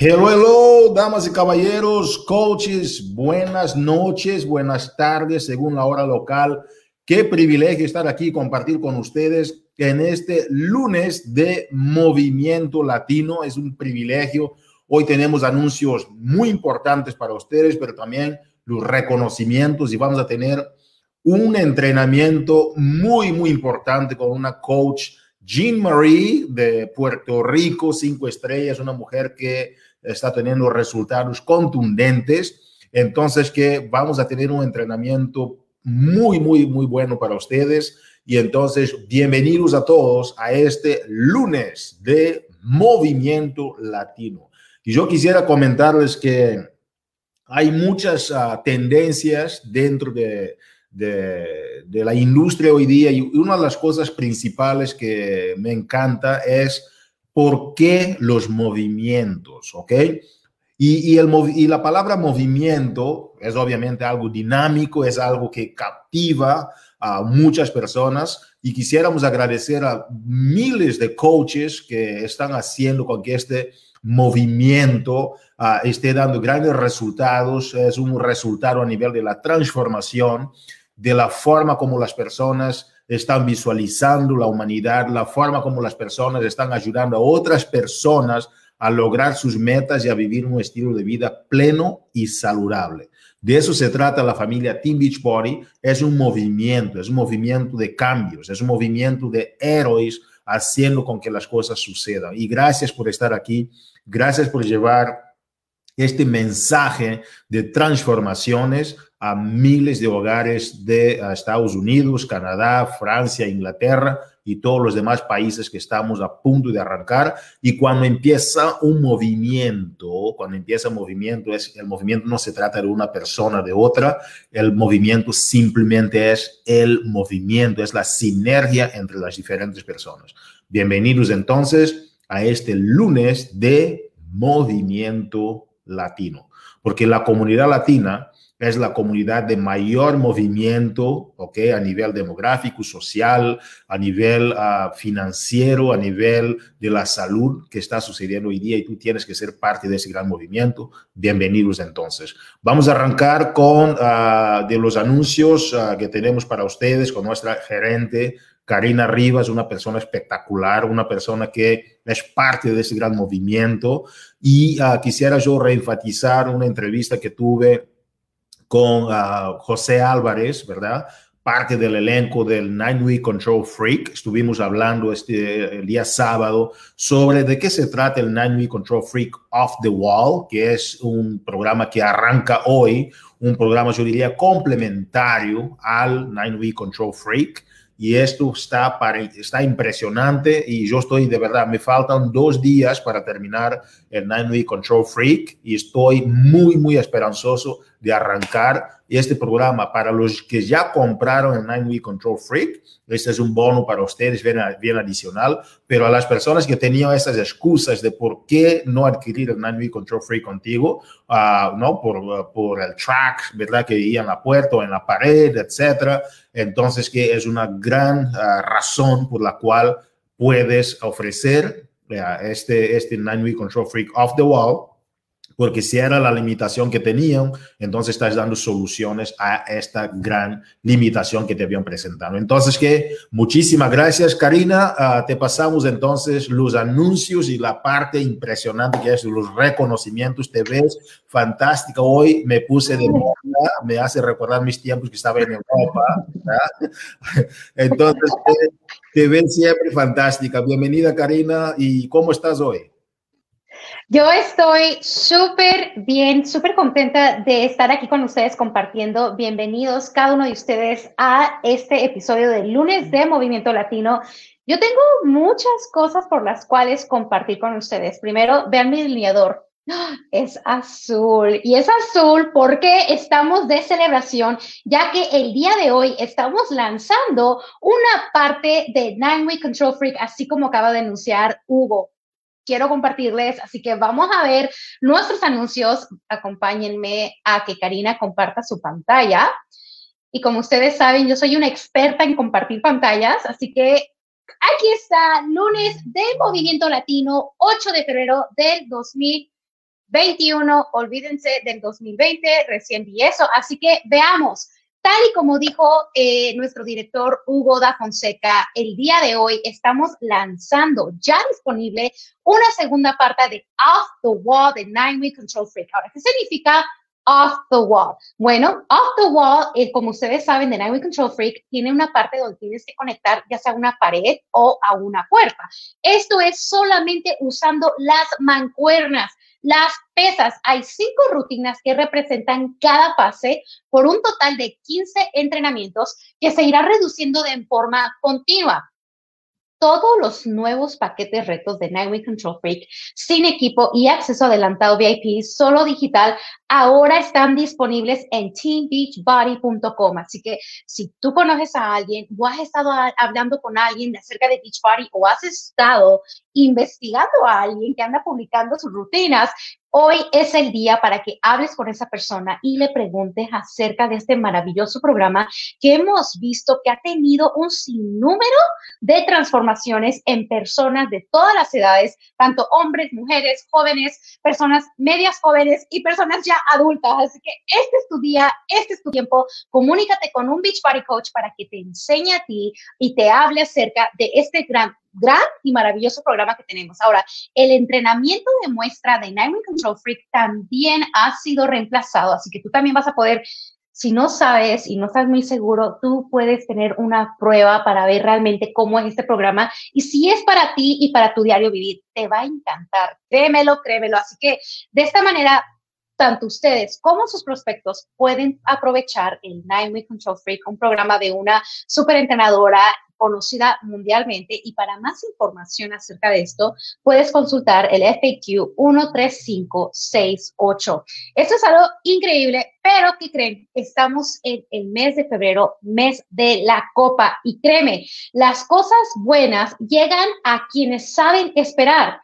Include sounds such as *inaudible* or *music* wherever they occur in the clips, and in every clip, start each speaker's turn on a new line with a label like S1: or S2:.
S1: Hello, hello, damas y caballeros, coaches, buenas noches, buenas tardes, según la hora local. Qué privilegio estar aquí y compartir con ustedes en este lunes de Movimiento Latino. Es un privilegio. Hoy tenemos anuncios muy importantes para ustedes, pero también los reconocimientos y vamos a tener un entrenamiento muy, muy importante con una coach, Jean Marie de Puerto Rico, cinco estrellas, una mujer que está teniendo resultados contundentes. Entonces, que vamos a tener un entrenamiento muy, muy, muy bueno para ustedes. Y entonces, bienvenidos a todos a este lunes de Movimiento Latino. Y yo quisiera comentarles que hay muchas uh, tendencias dentro de, de, de, la industria hoy día y una de las cosas principales que me encanta es por qué los movimientos, ¿ok? Y, el, la palabra movimiento es obviamente algo dinámico, es algo que captiva a muchas personas y quisiéramos agradecer a miles de coaches que están haciendo con que este movimiento uh, esté dando grandes resultados. Es un resultado a nivel de la transformación, de la forma como las personas están visualizando la humanidad, la forma como las personas están ayudando a otras personas a lograr sus metas y a vivir un estilo de vida pleno y saludable. De eso se trata la familia Team Beachbody. Es un movimiento, es un movimiento de cambios, es un movimiento de héroes haciendo con que las cosas sucedan. Y gracias por estar aquí, gracias por llevar este mensaje de transformaciones a miles de hogares de Estados Unidos, Canadá, Francia, Inglaterra y todos los demás países que estamos a punto de arrancar. Y cuando empieza un movimiento, cuando empieza un movimiento, es, el movimiento no se trata de una persona, de otra, el movimiento simplemente es el movimiento, es la sinergia entre las diferentes personas. Bienvenidos entonces a este lunes de movimiento latino, porque la comunidad latina es la comunidad de mayor movimiento, ¿ok? A nivel demográfico, social, a nivel uh, financiero, a nivel de la salud que está sucediendo hoy día y tú tienes que ser parte de ese gran movimiento. Bienvenidos entonces. Vamos a arrancar con uh, de los anuncios uh, que tenemos para ustedes con nuestra gerente Karina Rivas, una persona espectacular, una persona que es parte de ese gran movimiento. Y quisiera yo reenfatizar una entrevista que tuve con uh, José Álvarez, ¿verdad? Parte del elenco del Nine Week Control Freak. Estuvimos hablando este el día sábado sobre de qué se trata el Nine Week Control Freak Off the Wall, que es un programa que arranca hoy, un programa, yo diría, complementario al Nine Week Control Freak y esto está, para, está impresionante y yo estoy de verdad, me faltan dos días para terminar el Nine Week Control Freak y estoy muy, muy esperanzoso de arrancar este programa para los que ya compraron el Nine Week Control Freak. Este es un bono para ustedes bien, bien adicional, pero a las personas que tenían esas excusas de por qué no adquirir el Nine Week Control Freak contigo, uh, ¿no? Por, por el track, ¿verdad? Que iba en la puerta o en la pared, etcétera. Entonces, que es una gran uh, razón por la cual puedes ofrecer este, este Nine Week Control Freak off the wall porque si era la limitación que tenían, entonces estás dando soluciones a esta gran limitación que te habían presentado. Entonces, que muchísimas gracias, Karina. Uh, te pasamos entonces los anuncios y la parte impresionante que es los reconocimientos. Te ves fantástica. Hoy me puse de moda, me hace recordar mis tiempos que estaba en Europa. *laughs* Entonces, te, te ves siempre fantástica. Bienvenida, Karina. ¿Y cómo estás hoy?
S2: Yo estoy súper bien, súper contenta de estar aquí con ustedes compartiendo. Bienvenidos cada uno de ustedes a este episodio del lunes de Movimiento Latino. Yo tengo muchas cosas por las cuales compartir con ustedes. Primero, vean mi delineador. Es azul y es azul porque estamos de celebración, ya que el día de hoy estamos lanzando una parte de Nine Week Control Freak, así como acaba de anunciar Hugo quiero compartirles, así que vamos a ver nuestros anuncios. Acompáñenme a que Karina comparta su pantalla. Y como ustedes saben, yo soy una experta en compartir pantallas, así que aquí está, lunes de Movimiento Latino, 8 de febrero del 2000. 2021, olvídense del 2020, recién vi eso, así que veamos. Y como dijo eh, nuestro director Hugo da Fonseca, el día de hoy estamos lanzando ya disponible una segunda parte de Off the Wall de Nine Week Control Freak. Ahora, ¿qué significa off the wall. Bueno, off the wall, eh, como ustedes saben, de Nightwing Control Freak tiene una parte donde tienes que conectar ya sea a una pared o a una puerta. Esto es solamente usando las mancuernas. Las pesas, hay cinco rutinas que representan cada fase por un total de 15 entrenamientos que se irá reduciendo de forma continua todos los nuevos paquetes retos de Nightwing Control Freak sin equipo y acceso adelantado VIP solo digital ahora están disponibles en teambeachbody.com. Así que si tú conoces a alguien o has estado hablando con alguien acerca de Beachbody o has estado investigando a alguien que anda publicando sus rutinas, Hoy es el día para que hables con esa persona y le preguntes acerca de este maravilloso programa que hemos visto que ha tenido un sinnúmero de transformaciones en personas de todas las edades, tanto hombres, mujeres, jóvenes, personas medias jóvenes y personas ya adultas. Así que este es tu día, este es tu tiempo. Comunícate con un Beach Body Coach para que te enseñe a ti y te hable acerca de este gran gran y maravilloso programa que tenemos. Ahora, el entrenamiento de muestra de Nightwing Control Freak también ha sido reemplazado, así que tú también vas a poder, si no sabes y no estás muy seguro, tú puedes tener una prueba para ver realmente cómo es este programa y si es para ti y para tu diario vivir, te va a encantar. Créemelo, créemelo. Así que de esta manera tanto ustedes como sus prospectos pueden aprovechar el Nine Control Freak, un programa de una super entrenadora conocida mundialmente y para más información acerca de esto, puedes consultar el FAQ 13568. Esto es algo increíble, pero ¿qué creen? Estamos en el mes de febrero, mes de la copa y créeme, las cosas buenas llegan a quienes saben esperar,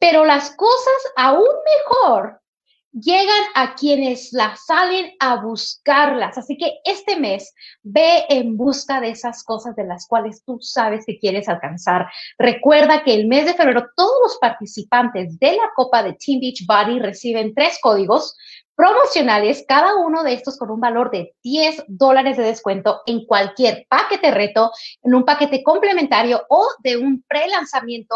S2: pero las cosas aún mejor llegan a quienes las salen a buscarlas. Así que este mes ve en busca de esas cosas de las cuales tú sabes que quieres alcanzar. Recuerda que el mes de febrero todos los participantes de la Copa de Team Beach Body reciben tres códigos promocionales, cada uno de estos con un valor de 10 dólares de descuento en cualquier paquete reto, en un paquete complementario o de un pre-lanzamiento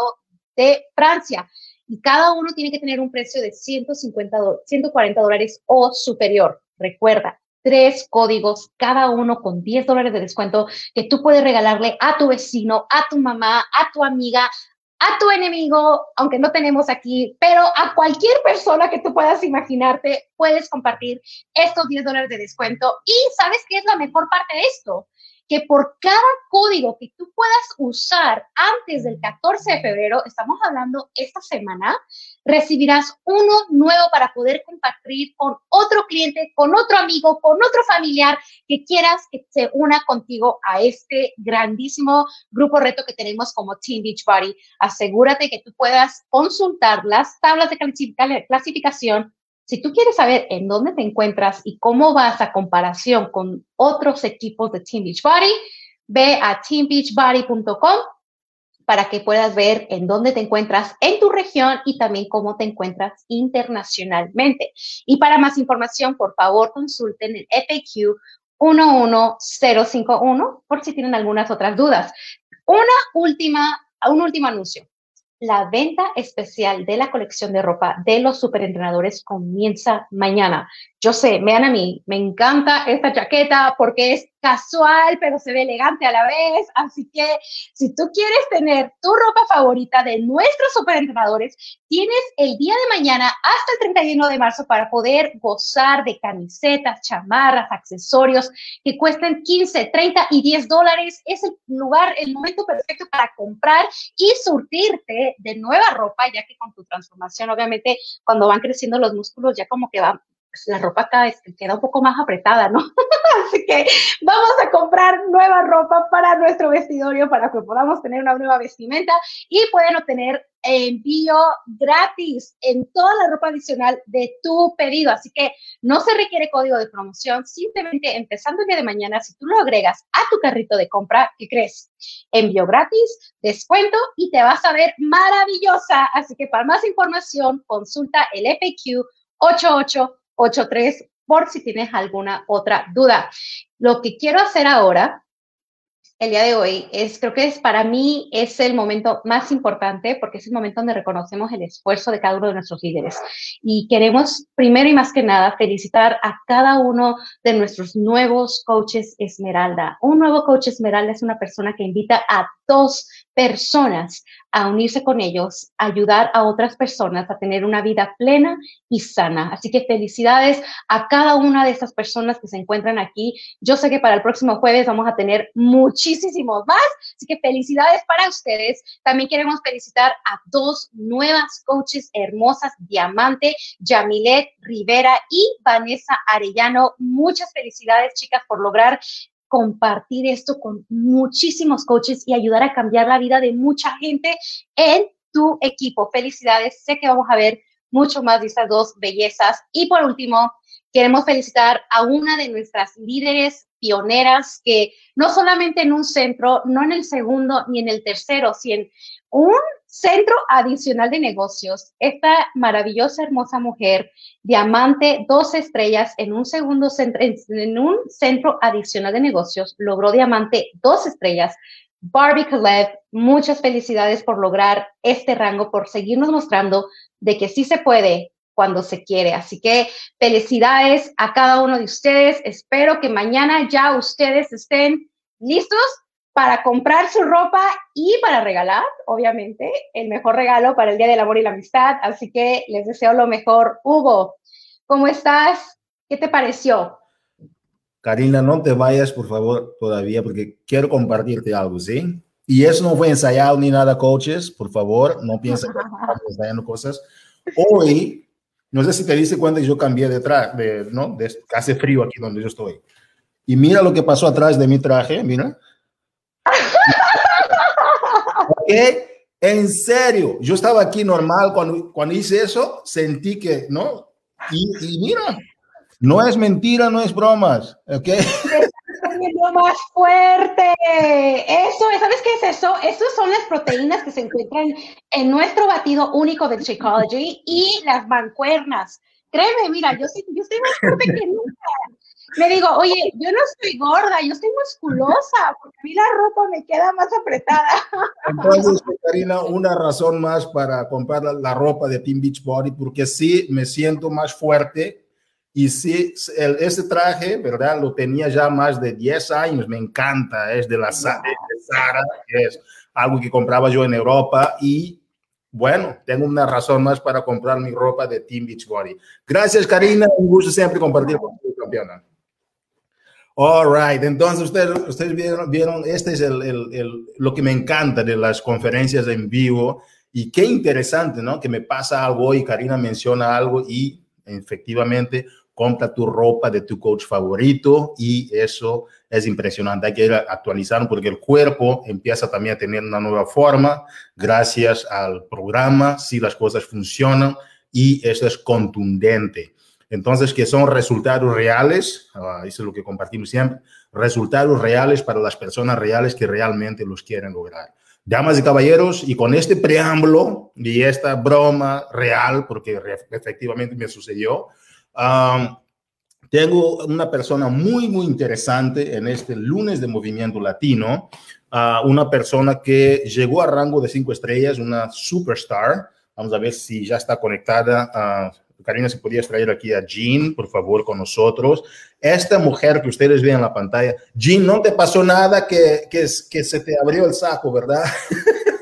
S2: de Francia y cada uno tiene que tener un precio de 150, 140 dólares o superior. Recuerda, tres códigos, cada uno con 10 dólares de descuento que tú puedes regalarle a tu vecino, a tu mamá, a tu amiga, a tu enemigo, aunque no tenemos aquí, pero a cualquier persona que tú puedas imaginarte, puedes compartir estos 10 dólares de descuento. Y sabes qué es la mejor parte de esto? Que por cada código que tú puedas usar antes del 14 de febrero, estamos hablando esta semana, recibirás uno nuevo para poder compartir con otro cliente, con otro amigo, con otro familiar que quieras que se una contigo a este grandísimo grupo reto que tenemos como Team Beachbody. Asegúrate que tú puedas consultar las tablas de clasificación si tú quieres saber en dónde te encuentras y cómo vas a comparación con otros equipos de Team Beachbody, ve a teambeachbody.com para que puedas ver en dónde te encuentras en tu región y también cómo te encuentras internacionalmente. Y para más información, por favor, consulten el FAQ 11051 por si tienen algunas otras dudas. Una última, un último anuncio la venta especial de la colección de ropa de los superentrenadores comienza mañana. Yo sé, vean a mí, me encanta esta chaqueta porque es casual, pero se ve elegante a la vez. Así que si tú quieres tener tu ropa favorita de nuestros superentrenadores, tienes el día de mañana hasta el 31 de marzo para poder gozar de camisetas, chamarras, accesorios que cuesten 15, 30 y 10 dólares. Es el lugar, el momento perfecto para comprar y surtirte de nueva ropa, ya que con tu transformación, obviamente, cuando van creciendo los músculos, ya como que van pues, la ropa cada vez queda un poco más apretada, ¿no? *laughs* Así que vamos a comprar nueva ropa para nuestro vestidorio para que podamos tener una nueva vestimenta y pueden obtener envío gratis en toda la ropa adicional de tu pedido. Así que no se requiere código de promoción. Simplemente empezando el día de mañana, si tú lo agregas a tu carrito de compra, ¿qué crees? Envío gratis, descuento y te vas a ver maravillosa. Así que para más información, consulta el FAQ 8883 por si tienes alguna otra duda. Lo que quiero hacer ahora el día de hoy es, creo que es para mí es el momento más importante porque es el momento donde reconocemos el esfuerzo de cada uno de nuestros líderes. Y queremos, primero y más que nada, felicitar a cada uno de nuestros nuevos coaches Esmeralda. Un nuevo coach Esmeralda es una persona que invita a dos personas a unirse con ellos, ayudar a otras personas a tener una vida plena y sana. Así que felicidades a cada una de estas personas que se encuentran aquí. Yo sé que para el próximo jueves vamos a tener muchísimos más, así que felicidades para ustedes. También queremos felicitar a dos nuevas coaches hermosas, Diamante, Yamilet Rivera y Vanessa Arellano. Muchas felicidades, chicas, por lograr compartir esto con muchísimos coaches y ayudar a cambiar la vida de mucha gente en tu equipo. Felicidades, sé que vamos a ver mucho más de estas dos bellezas. Y por último, queremos felicitar a una de nuestras líderes pioneras que no solamente en un centro, no en el segundo ni en el tercero, sino en un centro adicional de negocios. Esta maravillosa, hermosa mujer, diamante, dos estrellas en un segundo centro, en un centro adicional de negocios, logró diamante, dos estrellas. Barbie Caleb, muchas felicidades por lograr este rango, por seguirnos mostrando de que sí se puede cuando se quiere. Así que felicidades a cada uno de ustedes. Espero que mañana ya ustedes estén listos para comprar su ropa y para regalar, obviamente, el mejor regalo para el Día del Amor y la Amistad. Así que les deseo lo mejor. Hugo, ¿cómo estás? ¿Qué te pareció?
S1: Karina, no te vayas, por favor, todavía, porque quiero compartirte algo, ¿sí? Y eso no fue ensayado ni nada, coaches, por favor, no piensen que estamos ensayando cosas. Hoy, no sé si te diste cuenta que yo cambié de traje, de, ¿no? De, hace frío aquí donde yo estoy. Y mira lo que pasó atrás de mi traje, mira. *laughs* En serio, yo estaba aquí normal cuando, cuando hice eso, sentí que, ¿no? Y, mira, no es mentira, no es bromas, ¿ok? *laughs*
S2: más fuerte. Eso, ¿sabes qué es eso? Esas son las proteínas que se encuentran en nuestro batido único de Shakeology y las mancuernas. Créeme, mira, yo, yo estoy más fuerte que nunca me digo, oye, yo no estoy gorda, yo estoy musculosa, porque a mí la ropa me queda más apretada.
S1: Entonces, Karina, una razón más para comprar la, ropa de Team Beach Body, porque sí me siento más fuerte y el, ese traje, ¿verdad? Lo tenía ya más de 10 años, me encanta, es de la Sara, es algo que compraba yo en Europa y bueno, tengo una razón más para comprar mi ropa de Team Beach Body. Gracias, Karina. Un gusto siempre compartir con tu campeona. All right, entonces ustedes, ustedes vieron, vieron, este es el, el, lo que me encanta de las conferencias en vivo y qué interesante, ¿no? Que me pasa algo y Karina menciona algo y efectivamente compra tu ropa de tu coach favorito y eso es impresionante. Hay que ir actualizando porque el cuerpo empieza también a tener una nueva forma gracias al programa, si las cosas funcionan y eso es contundente. Entonces, que son resultados reales, uh, eso es lo que compartimos siempre, resultados reales para las personas reales que realmente los quieren lograr. Damas y caballeros, y con este preámbulo y esta broma real, porque efectivamente me sucedió, um, tengo una persona muy, muy interesante en este lunes de Movimiento Latino, uh, una persona que llegó a rango de cinco estrellas, una superstar. Vamos a ver si ya está conectada. Uh, Karina, si podías traer aquí a Jean, por favor, con nosotros. Esta mujer que ustedes ven en la pantalla, Jean, no te pasó nada que, que, que se te abrió el saco, ¿verdad? *laughs*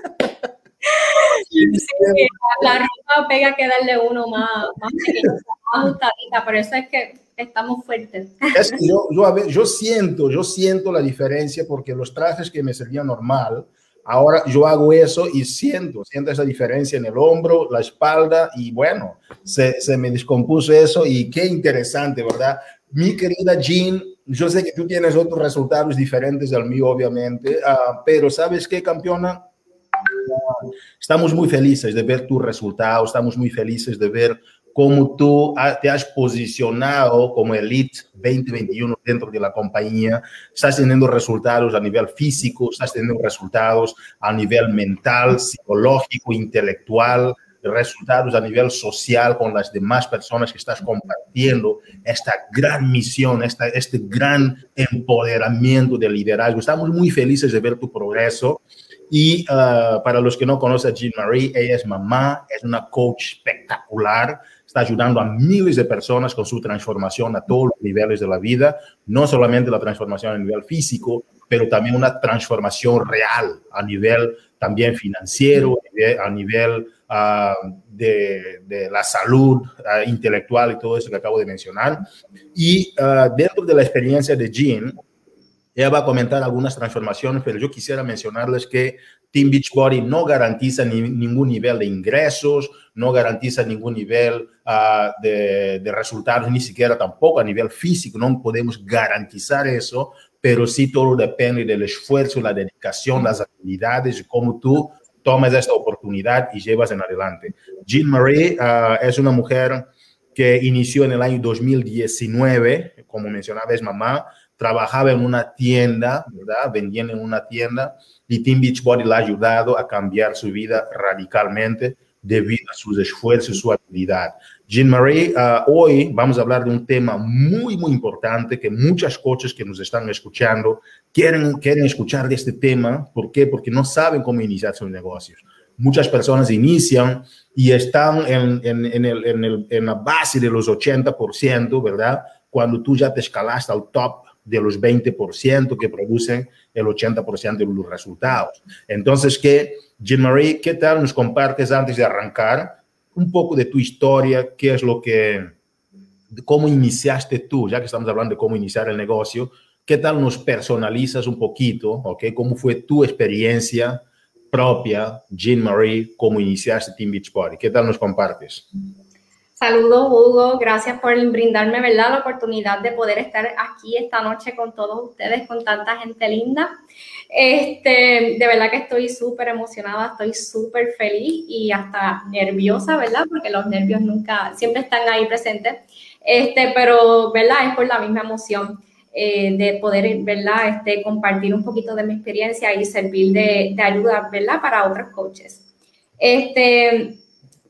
S3: Sí, la ropa pega que darle uno más, más más ajustadita, por eso es que estamos fuertes.
S1: Es que yo, yo, a ver, yo siento, yo siento la diferencia porque los trajes que me servían normal, Ahora yo hago eso y siento, siento esa diferencia en el hombro, la espalda y bueno, se, se me descompuso eso y qué interesante, ¿verdad? Mi querida Jean, yo sé que tú tienes otros resultados diferentes al mío, obviamente, uh, pero ¿sabes qué, campeona? Estamos muy felices de ver tus resultados, estamos muy felices de ver cómo tú te has posicionado como Elite 2021 dentro de la compañía, estás teniendo resultados a nivel físico, estás teniendo resultados a nivel mental, psicológico, intelectual, resultados a nivel social con las demás personas que estás compartiendo esta gran misión, esta, este gran empoderamiento de liderazgo. Estamos muy felices de ver tu progreso. Y uh, para los que no conocen a Jean Marie, ella es mamá, es una coach espectacular, está ayudando a miles de personas con su transformación a todos los niveles de la vida, no solamente la transformación a nivel físico, pero también una transformación real a nivel también financiero, a nivel uh, de, de, la salud uh, intelectual y todo eso que acabo de mencionar. Y dentro de la experiencia de Jean, ella va a comentar algunas transformaciones, pero yo quisiera mencionarles que Team Beachbody no garantiza ni, ningún nivel de ingresos, no garantiza ningún nivel uh, de, de, resultados, ni siquiera tampoco a nivel físico, no podemos garantizar eso, pero sí todo depende del esfuerzo, la dedicación, las habilidades y cómo tú tomas esta oportunidad y llevas en adelante. Jean Marie uh, es una mujer que inició en el año 2019, como mencionaba, es mamá, trabajaba en una tienda, ¿verdad? Vendiendo en una tienda y Team Beachbody la ha ayudado a cambiar su vida radicalmente debido a sus esfuerzos y su habilidad. Jean Marie, uh, hoy vamos a hablar de un tema muy, muy importante que muchas coaches que nos están escuchando quieren, quieren escuchar de este tema. ¿Por qué? Porque no saben cómo iniciar sus negocios. Muchas personas inician y están en, en, en, el, en, el, la base de los 80%, ¿verdad? Cuando tú ya te escalaste al top de los 20% que producen el 80% de los resultados. Entonces, ¿qué, Jean-Marie, qué tal nos compartes antes de arrancar un poco de tu historia? ¿Qué es lo que, cómo iniciaste tú, ya que estamos hablando de cómo iniciar el negocio? ¿Qué tal nos personalizas un poquito? ¿ok? ¿Cómo fue tu experiencia propia, Jean-Marie, cómo iniciaste Team Beachbody? ¿Qué tal nos compartes?
S3: Saludos, Hugo. Gracias por brindarme, ¿verdad?, la oportunidad de poder estar aquí esta noche con todos ustedes, con tanta gente linda. Este, de verdad que estoy súper emocionada, estoy súper feliz y hasta nerviosa, ¿verdad? Porque los nervios nunca, siempre están ahí presentes. Este, pero, ¿verdad? Es por la misma emoción eh, de poder, ¿verdad? Este, compartir un poquito de mi experiencia y servir de, de ayuda, ¿verdad? Para otros coaches. Este,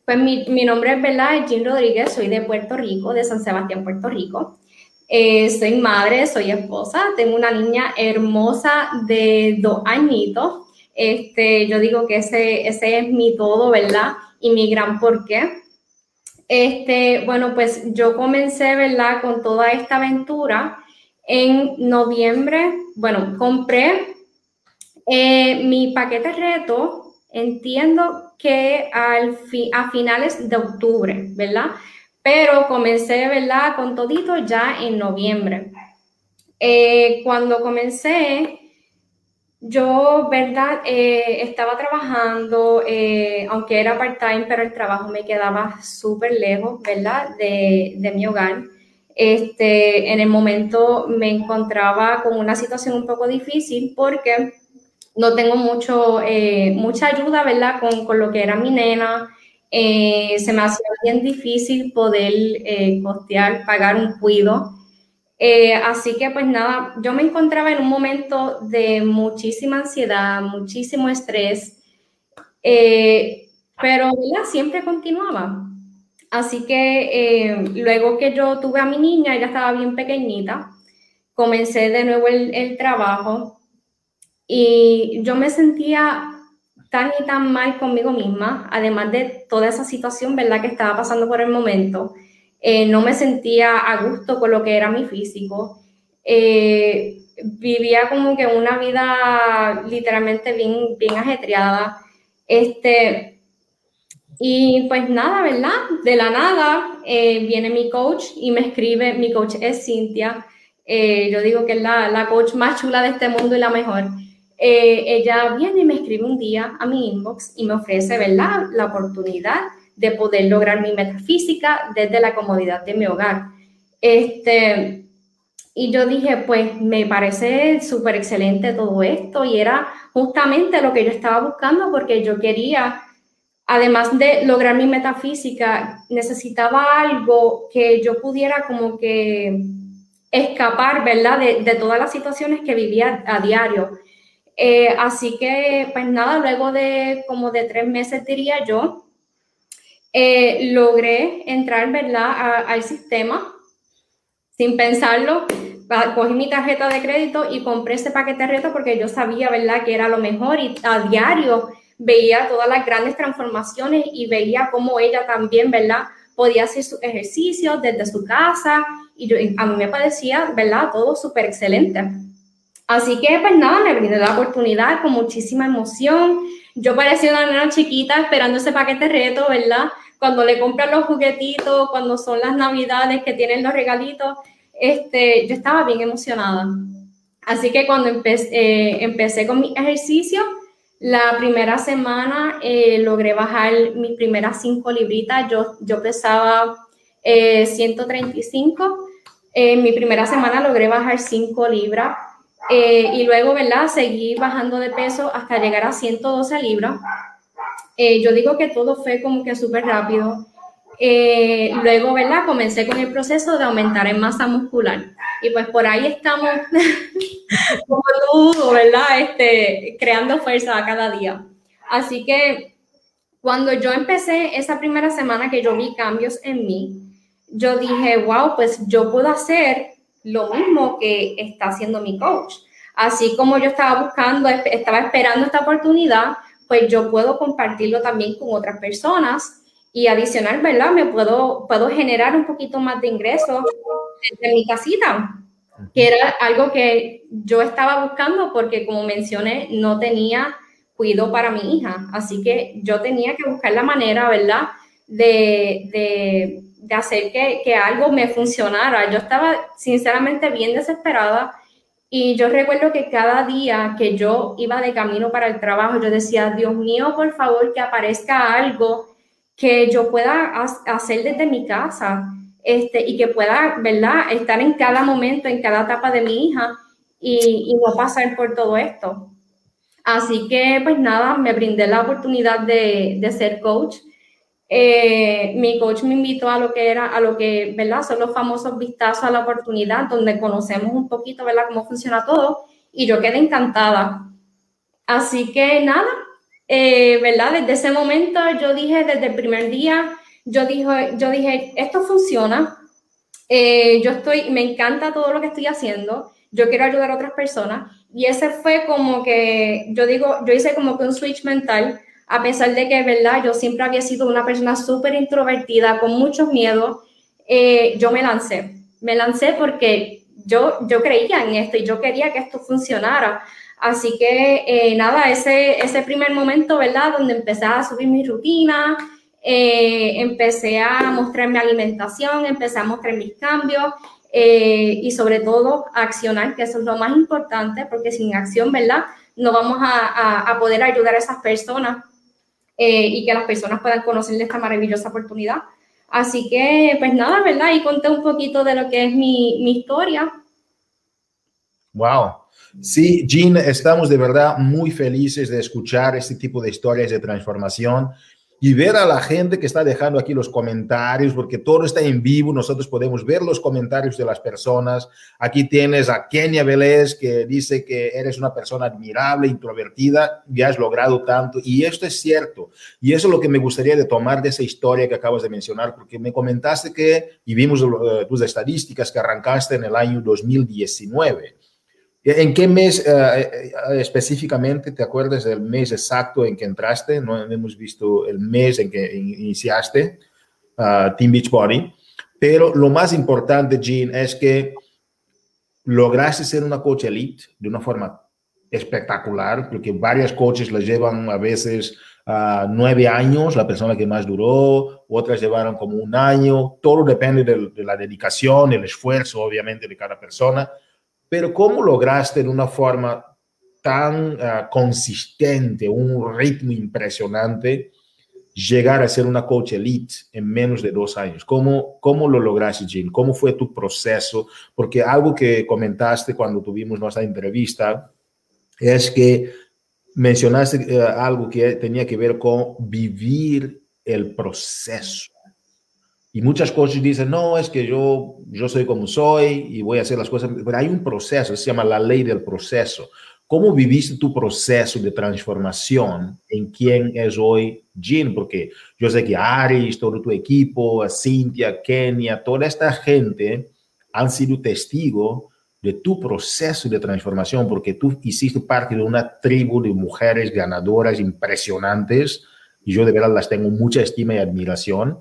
S3: pues mi, nombre es, ¿verdad? Jean Rodríguez, soy de Puerto Rico, de San Sebastián, Puerto Rico. Eh, soy madre, soy esposa, tengo una niña hermosa de dos añitos. Este, yo digo que ese, ese es mi todo, ¿verdad? Y mi gran porqué. Este, bueno, pues yo comencé, ¿verdad? Con toda esta aventura en noviembre. Bueno, compré eh, mi paquete reto entiendo que al a finales de octubre, ¿verdad? Pero comencé, ¿verdad? Con todito ya en noviembre. Eh, cuando comencé, yo, ¿verdad? Eh, estaba trabajando, eh, aunque era part-time, pero el trabajo me quedaba súper lejos, ¿verdad? De, de mi hogar. Este, en el momento me encontraba con una situación un poco difícil porque no tengo mucho, eh, mucha ayuda, ¿verdad? Con, con, lo que era mi nena. Eh, se me hacía bien difícil poder eh, costear, pagar un cuido. Eh, así que pues nada, yo me encontraba en un momento de muchísima ansiedad, muchísimo estrés, eh, pero ¿verdad? siempre continuaba. Así que luego que yo tuve a mi niña, ella estaba bien pequeñita, comencé de nuevo el, el trabajo y yo me sentía tan y tan mal conmigo misma, además de toda esa situación, ¿verdad?, que estaba pasando por el momento. Eh, no me sentía a gusto con lo que era mi físico. Eh, vivía como que una vida literalmente bien, bien ajetreada. Este, y pues nada, ¿verdad? De la nada eh, viene mi coach y me escribe, mi coach es Cintia. Eh, yo digo que es la, la coach más chula de este mundo y la mejor eh, ella viene y me escribe un día a mi inbox y me ofrece, ¿verdad?, la oportunidad de poder lograr mi metafísica desde la comodidad de mi hogar. Este, y yo dije, pues me parece súper excelente todo esto y era justamente lo que yo estaba buscando porque yo quería, además de lograr mi metafísica, necesitaba algo que yo pudiera como que escapar, ¿verdad? De, de todas las situaciones que vivía a diario. Eh, así que, pues nada, luego de como de tres meses, diría yo, eh, logré entrar, ¿verdad?, al sistema sin pensarlo. Cogí mi tarjeta de crédito y compré ese paquete de reto porque yo sabía, ¿verdad?, que era lo mejor y a diario veía todas las grandes transformaciones y veía cómo ella también, ¿verdad?, podía hacer sus ejercicios desde su casa y yo, a mí me parecía, ¿verdad?, todo súper excelente. Así que, pues nada, me brindé la oportunidad con muchísima emoción. Yo parecía una nena chiquita esperando ese paquete reto, ¿verdad? Cuando le compran los juguetitos, cuando son las navidades que tienen los regalitos, este, yo estaba bien emocionada. Así que cuando empecé, eh, empecé con mi ejercicio, la primera semana eh, logré bajar mis primeras cinco libritas. Yo, yo pesaba 135. Eh, en mi primera semana logré bajar cinco libras. Eh, y luego, ¿verdad? Seguí bajando de peso hasta llegar a 112 libras. Eh, yo digo que todo fue como que súper rápido. Eh, luego, ¿verdad? Comencé con el proceso de aumentar en masa muscular. Y pues por ahí estamos, *laughs* como tú, ¿verdad? Este, creando fuerza cada día. Así que cuando yo empecé esa primera semana que yo vi cambios en mí, yo dije, wow, pues yo puedo hacer lo mismo que está haciendo mi coach. Así como yo estaba buscando, estaba esperando esta oportunidad, pues yo puedo compartirlo también con otras personas y adicional, ¿verdad? Me puedo, puedo generar un poquito más de ingresos en mi casita, que era algo que yo estaba buscando porque, como mencioné, no tenía cuidado para mi hija. Así que yo tenía que buscar la manera, ¿verdad? De, de de hacer que, que, algo me funcionara. Yo estaba sinceramente bien desesperada y yo recuerdo que cada día que yo iba de camino para el trabajo, yo decía, Dios mío, por favor, que aparezca algo que yo pueda hacer desde mi casa este, y que pueda, ¿verdad?, estar en cada momento, en cada etapa de mi hija y, y no pasar por todo esto. Así que, pues nada, me brindé la oportunidad de, de ser coach eh, mi coach me invitó a lo que era, a lo que, ¿verdad? Son los famosos vistazos a la oportunidad, donde conocemos un poquito, ¿verdad? Cómo funciona todo. Y yo quedé encantada. Así que nada, eh, ¿verdad? Desde ese momento yo dije, desde el primer día, yo dije, yo dije esto funciona. Eh, yo estoy, me encanta todo lo que estoy haciendo. Yo quiero ayudar a otras personas. Y ese fue como que, yo digo, yo hice como que un switch mental a pesar de que, ¿verdad? Yo siempre había sido una persona súper introvertida, con muchos miedos, eh, yo me lancé. Me lancé porque yo, yo creía en esto y yo quería que esto funcionara. Así que, eh, nada, ese, ese primer momento, ¿verdad? Donde empecé a subir mi rutina, eh, empecé a mostrar mi alimentación, empecé a mostrar mis cambios y sobre todo accionar, que eso es lo más importante, porque sin acción, ¿verdad? No vamos a, a, a poder ayudar a esas personas eh, y que las personas puedan conocer de esta maravillosa oportunidad. Así que, pues nada, ¿verdad? Y conté un poquito de lo que es mi, mi historia.
S1: Wow. Sí, Jean, estamos de verdad muy felices de escuchar este tipo de historias de transformación y ver a la gente que está dejando aquí los comentarios, porque todo está en vivo, nosotros podemos ver los comentarios de las personas. Aquí tienes a Kenia Vélez que dice que eres una persona admirable, introvertida, y has logrado tanto, y esto es cierto. Y eso es lo que me gustaría de tomar de esa historia que acabas de mencionar, porque me comentaste que, y vimos uh, tus estadísticas, que arrancaste en el año 2019. ¿En qué mes eh, eh, específicamente te acuerdas del mes exacto en que entraste? No hemos visto el mes en que iniciaste uh, Team Beachbody, pero lo más importante, Jean, es que lograste ser una coach elite de una forma espectacular, porque varias coaches las llevan a veces uh, nueve años, la persona que más duró, otras llevaron como un año, todo depende de, de la dedicación, el esfuerzo, obviamente, de cada persona pero ¿cómo lograste de una forma tan ah, consistente, un ritmo impresionante, llegar a ser una coach elite en menos de dos años? ¿Cómo, cómo lo lograste, Jean? ¿Cómo fue tu proceso? Porque algo que comentaste cuando tuvimos nuestra entrevista es que mencionaste eh, algo que tenía que ver con vivir el proceso. Y muchas coaches dicen, no, es que yo, yo soy como soy y voy a hacer las cosas, pero hay un proceso, se llama la ley del proceso. ¿Cómo viviste tu proceso de transformación en quién es hoy Jean? Porque yo sé que Aris, todo tu equipo, Cynthia, Kenia, toda esta gente han sido testigo de tu proceso de transformación, porque tú hiciste parte de una tribu de mujeres ganadoras impresionantes, y yo de verdad las tengo mucha estima y admiración.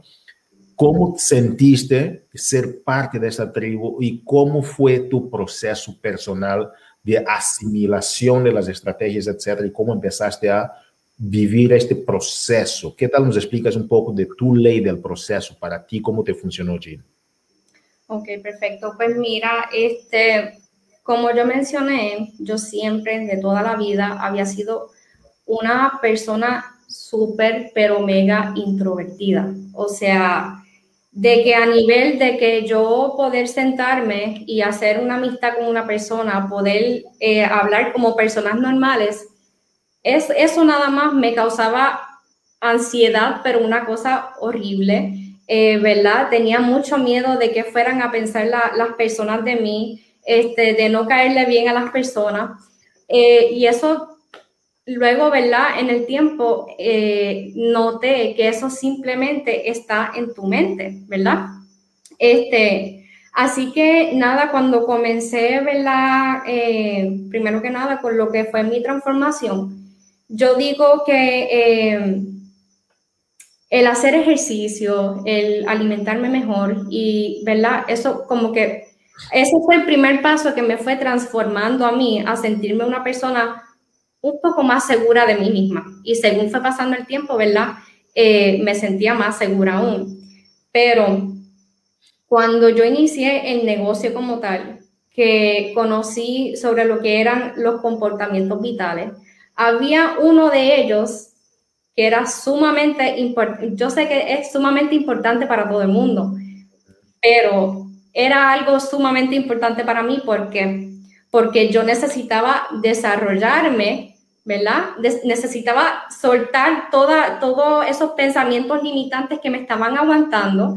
S1: ¿Cómo sentiste ser parte de esa tribu y cómo fue tu proceso personal de asimilación de las estrategias, etcétera, y cómo empezaste a vivir este proceso? ¿Qué tal nos explicas un poco de tu ley del proceso para ti, cómo te funcionó, Jean?
S3: Ok, perfecto. Pues mira, este, como yo mencioné, yo siempre, de toda la vida, había sido una persona súper, pero mega introvertida. O sea, de que a nivel de que yo poder sentarme y hacer una amistad con una persona, poder eh, hablar como personas normales, es, eso nada más me causaba ansiedad, pero una cosa horrible. Eh, ¿verdad? Tenía mucho miedo de que fueran a pensar las personas de mí, este, de no caerle bien a las personas. Eh, y eso, luego, ¿verdad? En el tiempo, eh, noté que eso simplemente está en tu mente, ¿verdad? Este, así que nada, cuando comencé, ¿verdad? primero que nada, con lo que fue mi transformación, yo digo que el hacer ejercicio, el alimentarme mejor y, ¿verdad? Eso como que, ese fue el primer paso que me fue transformando a mí a sentirme una persona un poco más segura de mí misma. Y según fue pasando el tiempo, ¿verdad? Eh, me sentía más segura aún. Pero cuando yo inicié el negocio como tal, que conocí sobre lo que eran los comportamientos vitales, había uno de ellos que era sumamente importante, yo sé que es sumamente importante para todo el mundo, pero era algo sumamente importante para mí porque, porque yo necesitaba desarrollarme, ¿verdad? necesitaba soltar toda, todos esos pensamientos limitantes que me estaban aguantando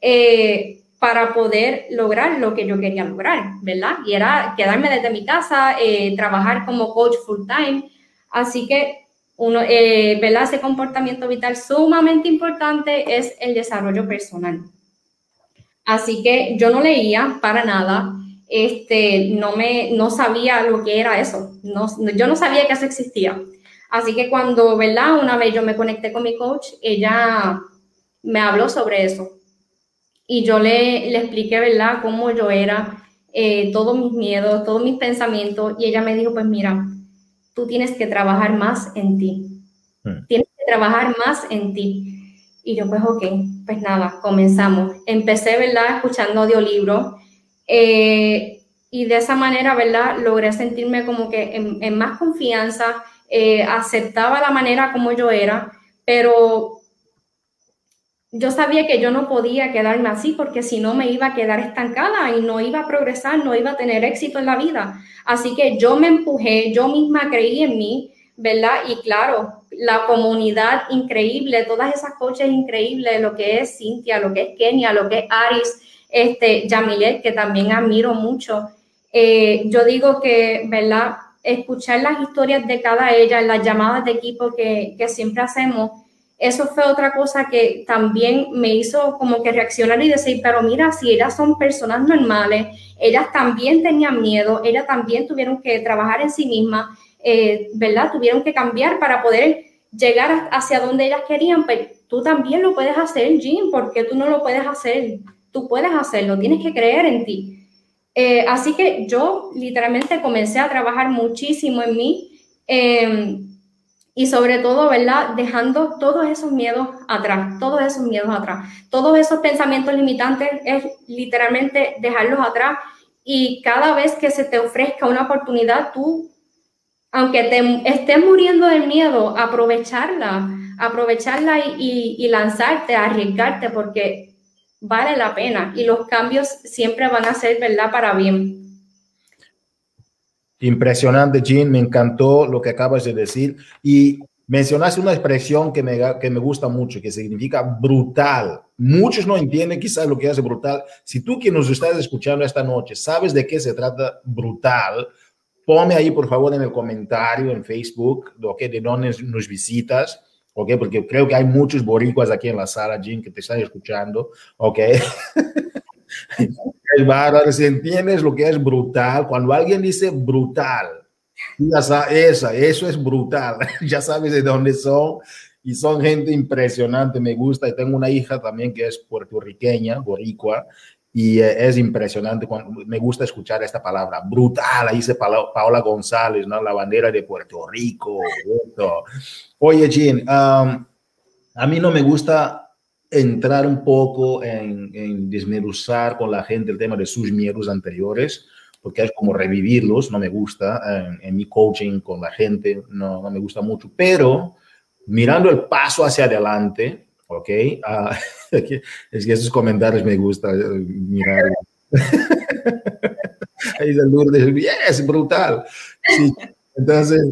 S3: eh, para poder lograr lo que yo quería lograr, ¿verdad? Y era quedarme desde mi casa, eh, trabajar como coach full time. Así que uno, eh, ¿verdad? Ese comportamiento vital sumamente importante es el desarrollo personal. Así que yo no leía para nada, este, no, me, no sabía lo que era eso, no, yo no sabía que eso existía. Así que cuando, ¿verdad? Una vez yo me conecté con mi coach, ella me habló sobre eso. Y yo le, le expliqué, ¿verdad?, cómo yo era, eh, todos mis miedos, todos mis pensamientos. Y ella me dijo, pues mira, tú tienes que trabajar más en ti. Hmm. Tienes que trabajar más en ti. Y yo, pues, ok, pues nada, comenzamos. Empecé, ¿verdad?, escuchando audiolibros. Eh, y de esa manera, ¿verdad?, logré sentirme como que en, más confianza, eh, aceptaba la manera como yo era, pero yo sabía que yo no podía quedarme así porque si no me iba a quedar estancada y no iba a progresar, no iba a tener éxito en la vida. Así que yo me empujé, yo misma creí en mí, ¿verdad? Y claro, la comunidad increíble, todas esas coaches increíbles, lo que es Cintia, lo que es Kenia, lo que es Aris, este, Yamilet, que también admiro mucho. Eh, yo digo que, ¿verdad? Escuchar las historias de cada ella, las llamadas de equipo que, que siempre hacemos, eso fue otra cosa que también me hizo como que reaccionar y decir, pero mira, si ellas son personas normales, ellas también tenían miedo, ellas también tuvieron que trabajar en sí mismas, eh, ¿verdad? Tuvieron que cambiar para poder llegar hacia donde ellas querían, pero pues, tú también lo puedes hacer, Jim, porque tú no lo puedes hacer, tú puedes hacerlo, tienes que creer en ti. Eh, así que yo literalmente comencé a trabajar muchísimo en mí. Em, y sobre todo, ¿verdad? Dejando todos esos miedos atrás, todos esos miedos atrás, todos esos pensamientos limitantes es literalmente dejarlos atrás y cada vez que se te ofrezca una oportunidad, tú aunque te estés muriendo del miedo, aprovecharla, aprovecharla y, y, lanzarte, arriesgarte, porque vale la pena y los cambios siempre van a ser, ¿verdad?, para bien.
S1: Impresionante, Jean, me encantó lo que acabas de decir y mencionaste una expresión que me, que me gusta mucho, que significa brutal. Muchos no entienden quizás lo que hace brutal. Si tú que nos estás escuchando esta noche sabes de qué se trata brutal, Ponme ahí, por favor, en el comentario en Facebook, de dónde nos visitas, ¿ok? Porque creo que hay muchos boricuas aquí en la sala, Jim, que te están escuchando, ¿ok? *laughs* si entiendes lo que es brutal, cuando alguien dice brutal, ya sabes, esa, eso es brutal, *laughs* ya sabes de dónde son y son gente impresionante, me gusta, y tengo una hija también que es puertorriqueña, boricua, y eh, es impresionante cuando me gusta escuchar esta palabra brutal ahí dice Paola González no la bandera de Puerto Rico oye Jean um, a mí no me gusta entrar un poco en, en desmenuzar con la gente el tema de sus miedos anteriores porque es como revivirlos no me gusta en, mi coaching con la gente no, no me gusta mucho pero mirando el paso hacia adelante ¿ok? *laughs* Uh, es que esos comentarios me gusta eh, mirar. *laughs* Ahí dice Lourdes, es brutal. Sí. Entonces,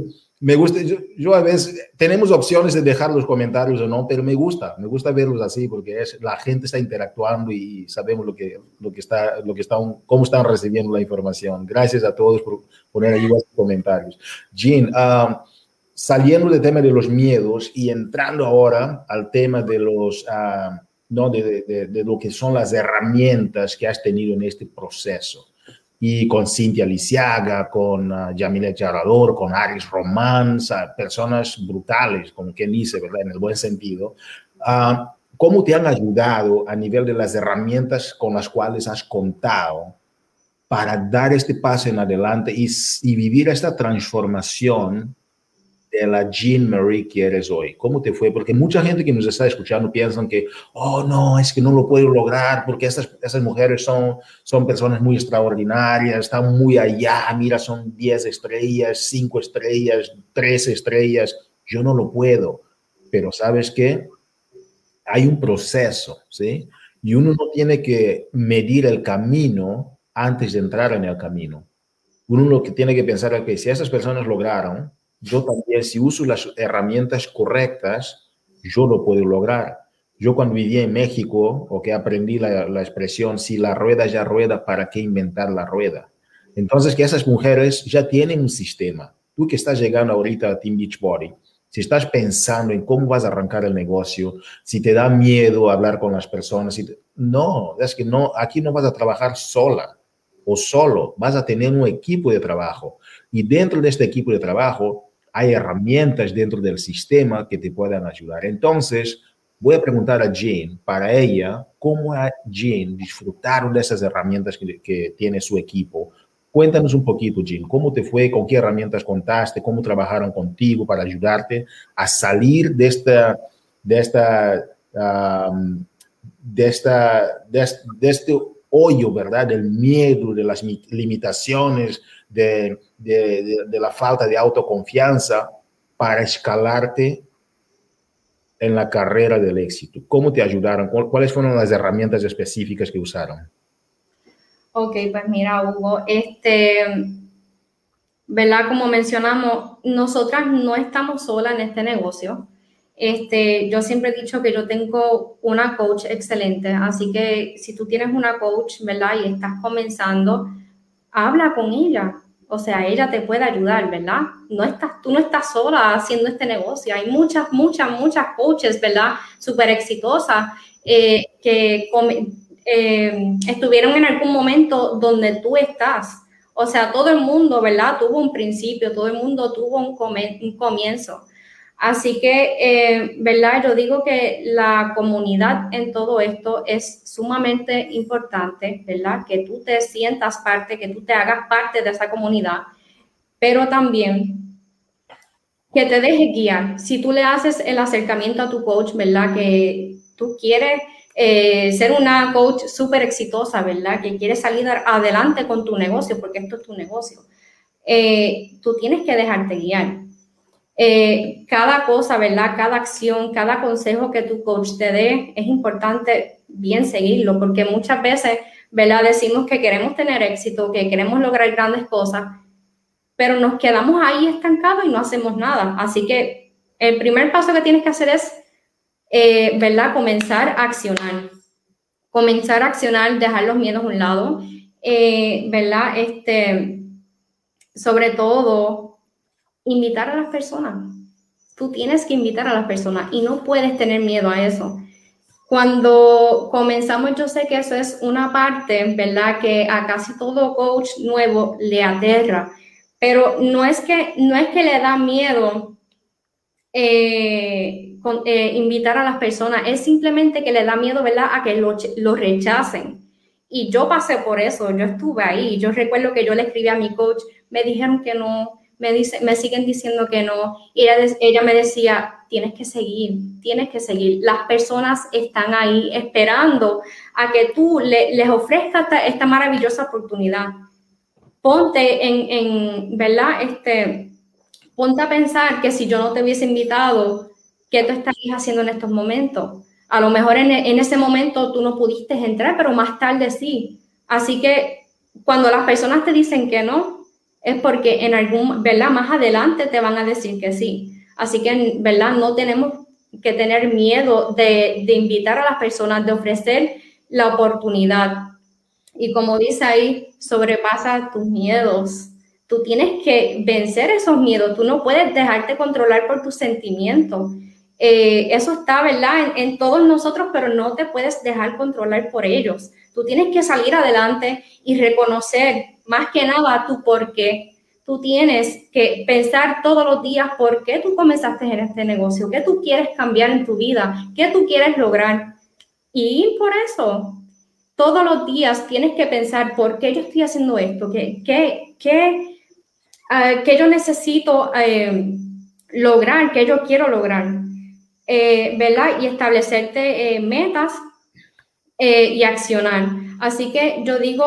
S1: me gusta, yo, a veces, tenemos opciones de dejar los comentarios o no, pero me gusta, me gusta verlos así porque es, la gente está interactuando y sabemos lo que, lo que está, lo que están, cómo están recibiendo la información. Gracias a todos por poner ahí los comentarios. Jean, uh, saliendo del tema de los miedos y entrando ahora al tema de los, uh, ¿no? De, de, de, lo que son las herramientas que has tenido en este proceso. Y con Cintia Lisiaga, con uh, Yamile Charador, con Aris Román, personas brutales, como quien dice, ¿verdad? En el buen sentido. Uh, ¿Cómo te han ayudado a nivel de las herramientas con las cuales has contado para dar este paso en adelante y, y vivir esta transformación de la Jean Marie que eres hoy? ¿Cómo te fue? Porque mucha gente que nos está escuchando piensan que, oh, no, es que no lo puedo lograr porque estas, esas mujeres son, son personas muy extraordinarias, están muy allá, mira, son 10 estrellas, 5 estrellas, 3 estrellas, yo no lo puedo. Pero sabes qué? Hay un proceso, ¿sí? Y uno no tiene que medir el camino antes de entrar en el camino. Uno lo que tiene que pensar es que si esas personas lograron, yo también, si uso las herramientas correctas, yo lo puedo lograr. Yo cuando viví en México, o que aprendí la, la, expresión, si la rueda ya rueda, ¿para qué inventar la rueda? Entonces, que esas mujeres ya tienen un sistema. Tú que estás llegando ahorita a Team Beachbody, si estás pensando en cómo vas a arrancar el negocio, si te da miedo hablar con las personas, si no, es que no, aquí no vas a trabajar sola o solo, vas a tener un equipo de trabajo. Y dentro de este equipo de trabajo hay herramientas dentro del sistema que te puedan ayudar. Entonces, voy a preguntar a Jane, para ella, cómo a Jane disfrutaron de esas herramientas que, tiene su equipo. Cuéntanos un poquito, Jane, cómo te fue, con qué herramientas contaste, cómo trabajaron contigo para ayudarte a salir de esta, de esta, de esta, de, de este hoyo, ¿verdad? Del miedo, de las limitaciones, de, de, de, la falta de autoconfianza para escalarte en la carrera del éxito? ¿Cómo te ayudaron? ¿Cuáles fueron las herramientas específicas que usaron?
S3: Ok, pues mira, Hugo, este, ¿verdad? Como mencionamos, nosotras no estamos solas en este negocio. Este, yo siempre he dicho que yo tengo una coach excelente, así que si tú tienes una coach, ¿verdad? Y estás comenzando, habla con ella. O sea, ella te puede ayudar, ¿verdad? No estás, tú no estás sola haciendo este negocio. Hay muchas, muchas, muchas coaches, ¿verdad? Súper exitosas eh, que eh, estuvieron en algún momento donde tú estás. O sea, todo el mundo, ¿verdad? Tuvo un principio, todo el mundo tuvo un, un comienzo. Así que, eh, ¿verdad? Yo digo que la comunidad en todo esto es sumamente importante, ¿verdad? Que tú te sientas parte, que tú te hagas parte de esa comunidad, pero también que te deje guiar. Si tú le haces el acercamiento a tu coach, ¿verdad? Que tú quieres eh, ser una coach súper exitosa, ¿verdad? Que quieres salir adelante con tu negocio, porque esto es tu negocio eh, tú tienes que dejarte guiar. Eh, cada cosa, ¿verdad? Cada acción, cada consejo que tu coach te dé, es importante bien seguirlo, porque muchas veces, ¿verdad? Decimos que queremos tener éxito, que queremos lograr grandes cosas, pero nos quedamos ahí estancados y no hacemos nada. Así que el primer paso que tienes que hacer es, eh, ¿verdad? Comenzar a accionar. Comenzar a accionar, dejar los miedos a un lado, eh, ¿verdad? Este, sobre todo, invitar a las personas. Tú tienes que invitar a las personas y no puedes tener miedo a eso. Cuando comenzamos, yo sé que eso es una parte, ¿verdad? Que a casi todo coach nuevo le aterra, pero no es que, no es que le da miedo eh, eh, invitar a las personas, es simplemente que le da miedo, ¿verdad? A que lo, lo rechacen. Y yo pasé por eso, yo estuve ahí. Yo recuerdo que yo le escribí a mi coach, me dijeron que no, me, dice, me siguen diciendo que no. Y ella, me decía, tienes que seguir, tienes que seguir. Las personas están ahí esperando a que tú les ofrezcas esta, maravillosa oportunidad. Ponte en, en, ¿verdad? Este, ponte a pensar que si yo no te hubiese invitado, ¿qué tú estarías haciendo en estos momentos? A lo mejor en, en ese momento tú no pudiste entrar, pero más tarde sí. Así que cuando las personas te dicen que no, es porque en algún, ¿verdad? Más adelante te van a decir que sí. Así que, ¿verdad? No tenemos que tener miedo de, de invitar a las personas, de ofrecer la oportunidad. Y como dice ahí, sobrepasa tus miedos. Tú tienes que vencer esos miedos. Tú no puedes dejarte controlar por tus sentimientos. Eh, eso está, ¿verdad? En, en, todos nosotros, pero no te puedes dejar controlar por ellos. Tú tienes que salir adelante y reconocer más que nada tu por qué. Tú tienes que pensar todos los días por qué tú comenzaste en este negocio, qué tú quieres cambiar en tu vida, qué tú quieres lograr. Y por eso, todos los días tienes que pensar por qué yo estoy haciendo esto, qué, qué, qué, uh, yo necesito eh, lograr, qué yo quiero lograr, eh, ¿verdad? Y establecerte eh, metas y accionar. Así que yo digo,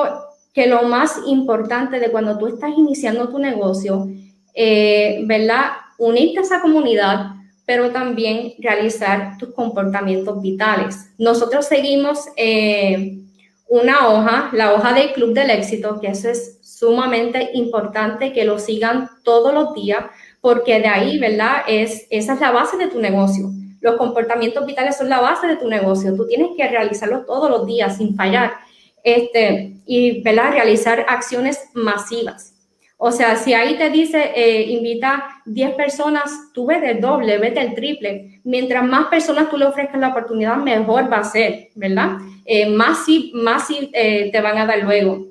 S3: que lo más importante de cuando tú estás iniciando tu negocio, eh, ¿verdad? Unirte a esa comunidad, pero también realizar tus comportamientos vitales. Nosotros seguimos eh, una hoja, la hoja del Club del Éxito, que eso es sumamente importante que lo sigan todos los días, porque de ahí, ¿verdad? Es, esa es la base de tu negocio. Los comportamientos vitales son la base de tu negocio. Tú tienes que realizarlo todos los días sin fallar este, y ¿verdad? realizar acciones masivas. O sea, si ahí te dice, eh, invita 10 personas, tú vete el doble, vete el triple. Mientras más personas tú le ofrezcas la oportunidad, mejor va a ser, ¿verdad? Eh, más más eh, te van a dar luego.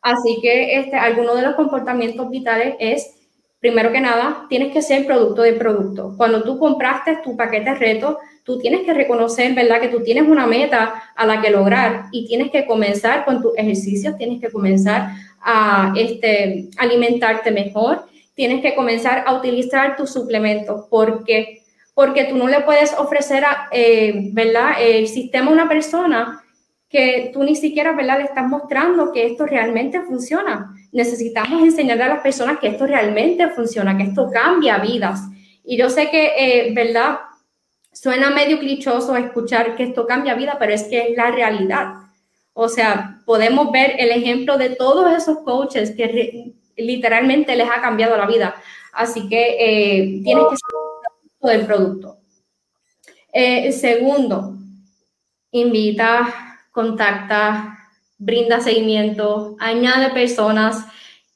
S3: Así que este, alguno de los comportamientos vitales es primero que nada, tienes que ser producto de producto. Cuando tú compraste tu paquete reto, tú tienes que reconocer, ¿verdad? Que tú tienes una meta a la que lograr y tienes que comenzar con tus ejercicios, tienes que comenzar a este, alimentarte mejor, tienes que comenzar a utilizar tus suplementos. ¿Por qué? Porque tú no le puedes ofrecer, eh, ¿verdad? El sistema a una persona que tú ni siquiera, ¿verdad? Le estás mostrando que esto realmente funciona necesitamos enseñarle a las personas que esto realmente funciona, que esto cambia vidas. Y yo sé que, eh, ¿verdad? Suena medio clichoso escuchar que esto cambia vida, pero es que es la realidad. O sea, podemos ver el ejemplo de todos esos coaches que literalmente les ha cambiado la vida. Así que eh, tienes que ser del producto. Eh, segundo, invita, contacta, brinda seguimiento, añade personas.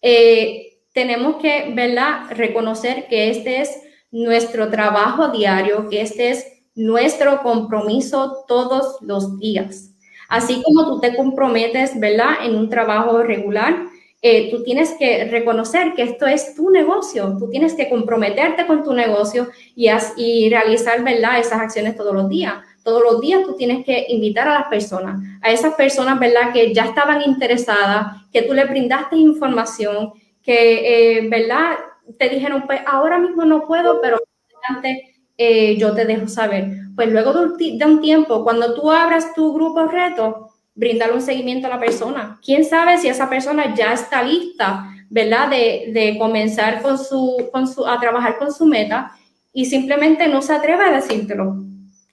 S3: Eh, tenemos que, ¿verdad?, reconocer que este es nuestro trabajo diario, que este es nuestro compromiso todos los días. Así como tú te comprometes, ¿verdad?, en un trabajo regular, eh, tú tienes que reconocer que esto es tu negocio, tú tienes que comprometerte con tu negocio y, y realizar, ¿verdad?, esas acciones todos los días todos los días tú tienes que invitar a las personas, a esas personas, ¿verdad?, que ya estaban interesadas, que tú le brindaste información, que, eh, ¿verdad?, te dijeron, pues ahora mismo no puedo, pero antes eh, yo te dejo saber. Pues luego de un, tiempo, cuando tú abras tu grupo reto, brindar un seguimiento a la persona. ¿Quién sabe si esa persona ya está lista, ¿verdad? De, de comenzar con su, con su, a trabajar con su meta y simplemente no se atreve a decírtelo.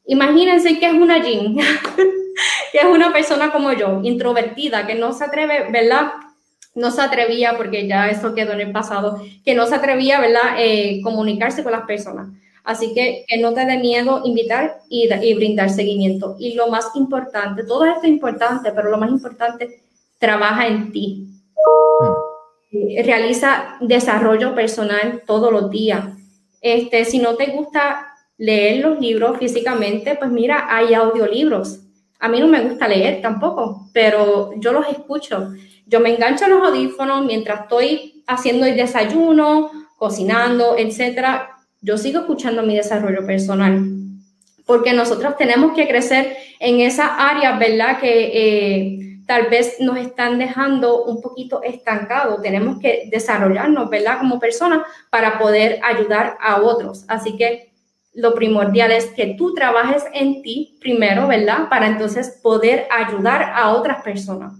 S3: Imagínense que es una Jean, *laughs* que es una persona como yo, introvertida, que no se atreve, ¿verdad? No se atrevía, porque ya eso quedó en el pasado, que no se atrevía, ¿verdad? Eh, comunicarse con las personas. Así que que no te dé miedo invitar y, y, brindar seguimiento. Y lo más importante, todo esto es importante, pero lo más importante, trabaja en ti. Hmm. Realiza desarrollo personal todos los días. Este, si no te gusta leer los libros físicamente, pues mira, hay audiolibros. A mí no me gusta leer tampoco, pero yo los escucho. Yo me engancho a los audífonos mientras estoy haciendo el desayuno, cocinando, etcétera. Yo sigo escuchando mi desarrollo personal, porque nosotros tenemos que crecer en esas áreas, ¿verdad? Que eh, tal vez nos están dejando un poquito estancados. Tenemos que desarrollarnos, ¿verdad? Como personas para poder ayudar a otros. Así que lo primordial es que tú trabajes en ti primero, ¿verdad? Para entonces poder ayudar a otras personas.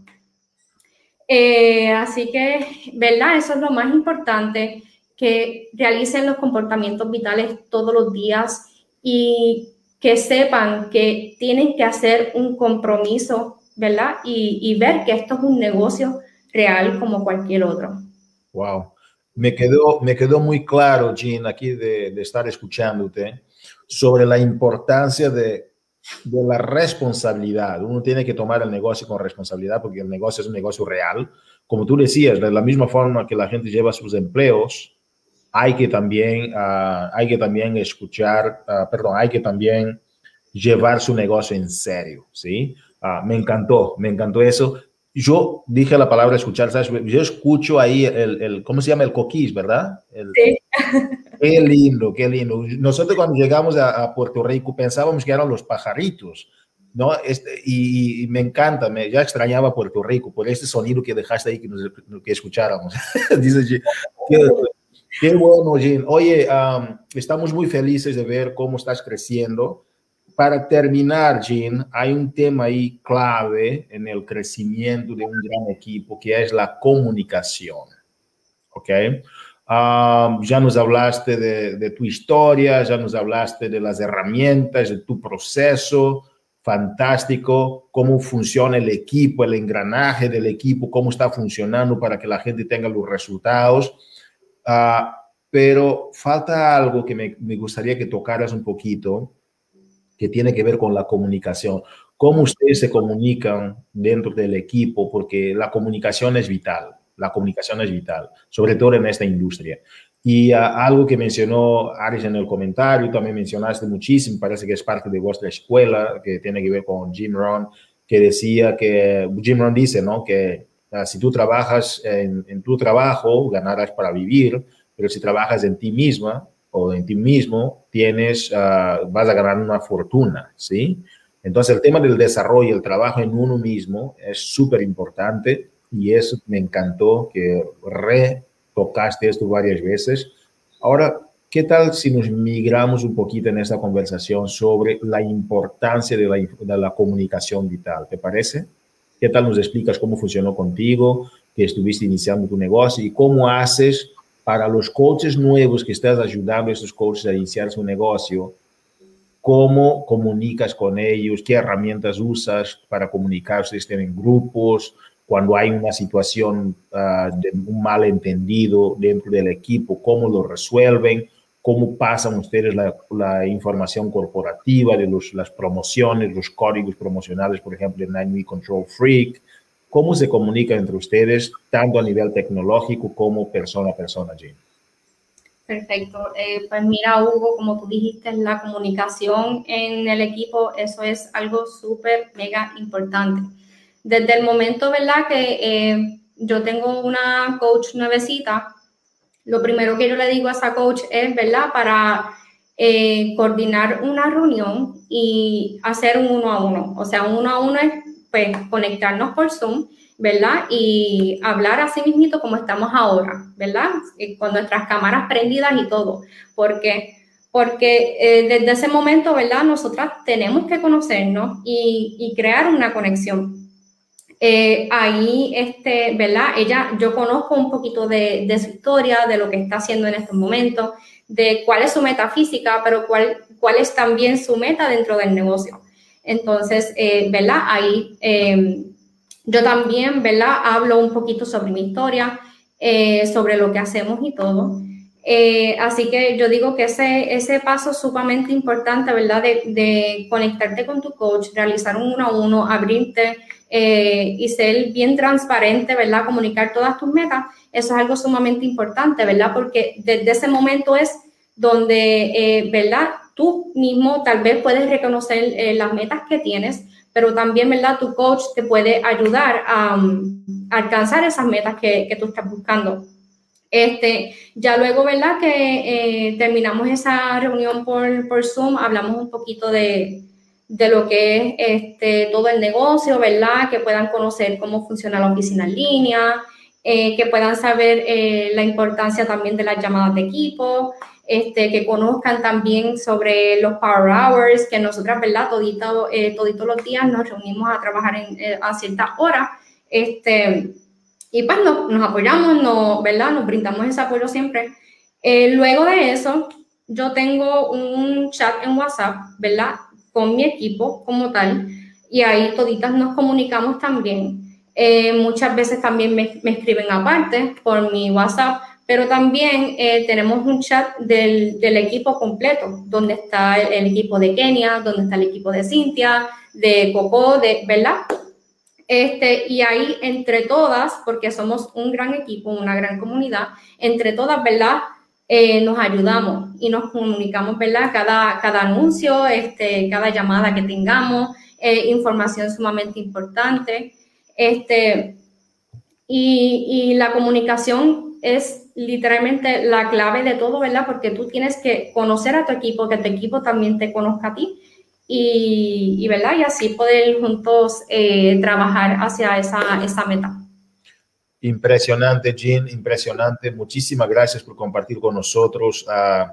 S3: Eh, así que, ¿verdad? Eso es lo más importante, que realicen los comportamientos vitales todos los días y que sepan que tienen que hacer un compromiso ¿verdad? Y, ver que esto es un negocio real como cualquier otro.
S1: Wow. Me quedó, me quedó muy claro, Jean, aquí de, estar escuchándote, sobre la importancia de, la responsabilidad. Uno tiene que tomar el negocio con responsabilidad porque el negocio es un negocio real. Como tú decías, de la misma forma que la gente lleva sus empleos, hay que también, uh, hay que también escuchar, uh, perdón, hay que también llevar su negocio en serio, ¿sí? Ah, me encantó, me encantó eso. Yo dije la palabra escuchar, ¿sabes? Yo escucho ahí el, el ¿cómo se llama? El coquís, ¿verdad? sí. *laughs* Qué lindo, qué lindo. Nosotros cuando llegamos a, Puerto Rico pensábamos que eran los pajaritos, ¿no? Este, y, me encanta, me, ya extrañaba Puerto Rico por este sonido que dejaste ahí que, nos, que escucháramos. *laughs* Dice, qué, qué, bueno, Jim. Oye, estamos muy felices de ver cómo estás creciendo para terminar, Jean, hay un tema ahí clave en el crecimiento de un gran equipo que es la comunicación. ¿Ok? Um, ya nos hablaste de, de, tu historia, ya nos hablaste de las herramientas, de tu proceso, fantástico, cómo funciona el equipo, el engranaje del equipo, cómo está funcionando para que la gente tenga los resultados. Uh, pero falta algo que me, me gustaría que tocaras un poquito, que tiene que ver con la comunicación. Cómo ustedes se comunican dentro del equipo, porque la comunicación es vital, la comunicación es vital, sobre todo en esta industria. Y ah, algo que mencionó Aris en el comentario, también mencionaste muchísimo, parece que es parte de vuestra escuela, que tiene que ver con Jim Rohn, que decía que, Jim Rohn dice, ¿no? Que ah, si tú trabajas en, en, tu trabajo, ganarás para vivir, pero si trabajas en ti misma, o en ti mismo, tienes, uh, vas a ganar una fortuna, ¿sí? Entonces, el tema del desarrollo, el trabajo en uno mismo es súper importante y eso me encantó que retocaste esto varias veces. Ahora, ¿qué tal si nos migramos un poquito en esta conversación sobre la importancia de la, de la comunicación vital? ¿Te parece? ¿Qué tal nos explicas cómo funcionó contigo, que estuviste iniciando tu negocio y cómo haces para los coaches nuevos que estás ayudando a estos coaches a iniciar su negocio, cómo comunicas con ellos, qué herramientas usas para comunicar, ustedes tienen grupos, cuando hay una situación uh, de un malentendido dentro del equipo, cómo lo resuelven, cómo pasan ustedes la, la información corporativa de los, las promociones, los códigos promocionales, por ejemplo, en Nine Control Freak, ¿Cómo se comunica entre ustedes, tanto a nivel tecnológico como persona a persona, Jane?
S3: Perfecto. Eh, pues mira, Hugo, como tú dijiste, la comunicación en el equipo, eso es algo súper, mega importante. Desde el momento, ¿verdad? Que eh, yo tengo una coach nuevecita, lo primero que yo le digo a esa coach es, ¿verdad? Para eh, coordinar una reunión y hacer un uno a uno. O sea, un uno a uno es pues conectarnos por Zoom, ¿verdad? Y hablar así mismito como estamos ahora, ¿verdad? Con nuestras cámaras prendidas y todo. Porque, porque eh, desde ese momento, ¿verdad? Nosotras tenemos que conocernos y, y crear una conexión. Eh, ahí, este, ¿verdad? Ella, yo conozco un poquito de, de, su historia, de lo que está haciendo en estos momentos, de cuál es su metafísica, pero cuál, cuál es también su meta dentro del negocio. Entonces, eh, ¿verdad? Ahí eh, yo también, ¿verdad? Hablo un poquito sobre mi historia, eh, sobre lo que hacemos y todo. así que yo digo que ese, ese paso sumamente importante, ¿verdad? De, de conectarte con tu coach, realizar un uno a uno, abrirte y ser bien transparente, ¿verdad? Comunicar todas tus metas, eso es algo sumamente importante, ¿verdad? Porque desde ese momento es donde, ¿verdad? Tú mismo tal vez puedes reconocer eh, las metas que tienes, pero también, ¿verdad? Tu coach te puede ayudar a, alcanzar esas metas que, que, tú estás buscando. Este, ya luego, ¿verdad? Que eh, terminamos esa reunión por, por, Zoom, hablamos un poquito de, de lo que es este, todo el negocio, ¿verdad? Que puedan conocer cómo funciona la oficina en línea, eh, que puedan saber la importancia también de las llamadas de equipo, este, que conozcan también sobre los Power Hours, que nosotras, ¿verdad? Todito, eh, todito los días nos reunimos a trabajar en, eh, a ciertas horas, este, y pues nos, nos apoyamos, no, ¿verdad? Nos brindamos ese apoyo siempre. Eh, luego de eso, yo tengo un chat en WhatsApp, ¿verdad? Con mi equipo como tal, y ahí toditas nos comunicamos también. Eh, muchas veces también me, me escriben aparte por mi WhatsApp pero también eh, tenemos un chat del, del, equipo completo, donde está el, equipo de Kenia, donde está el equipo de Cintia, de Coco, de, ¿verdad? Este, y ahí entre todas, porque somos un gran equipo, una gran comunidad, entre todas, ¿verdad? Eh, nos ayudamos y nos comunicamos, ¿verdad? Cada, cada anuncio, este, cada llamada que tengamos, eh, información sumamente importante. Este, y, y la comunicación es literalmente la clave de todo, ¿verdad? Porque tú tienes que conocer a tu equipo, que tu equipo también te conozca a ti y, ¿verdad? Y así poder juntos eh, trabajar hacia esa, esa meta.
S1: Impresionante, Jean, impresionante. Muchísimas gracias por compartir con nosotros uh,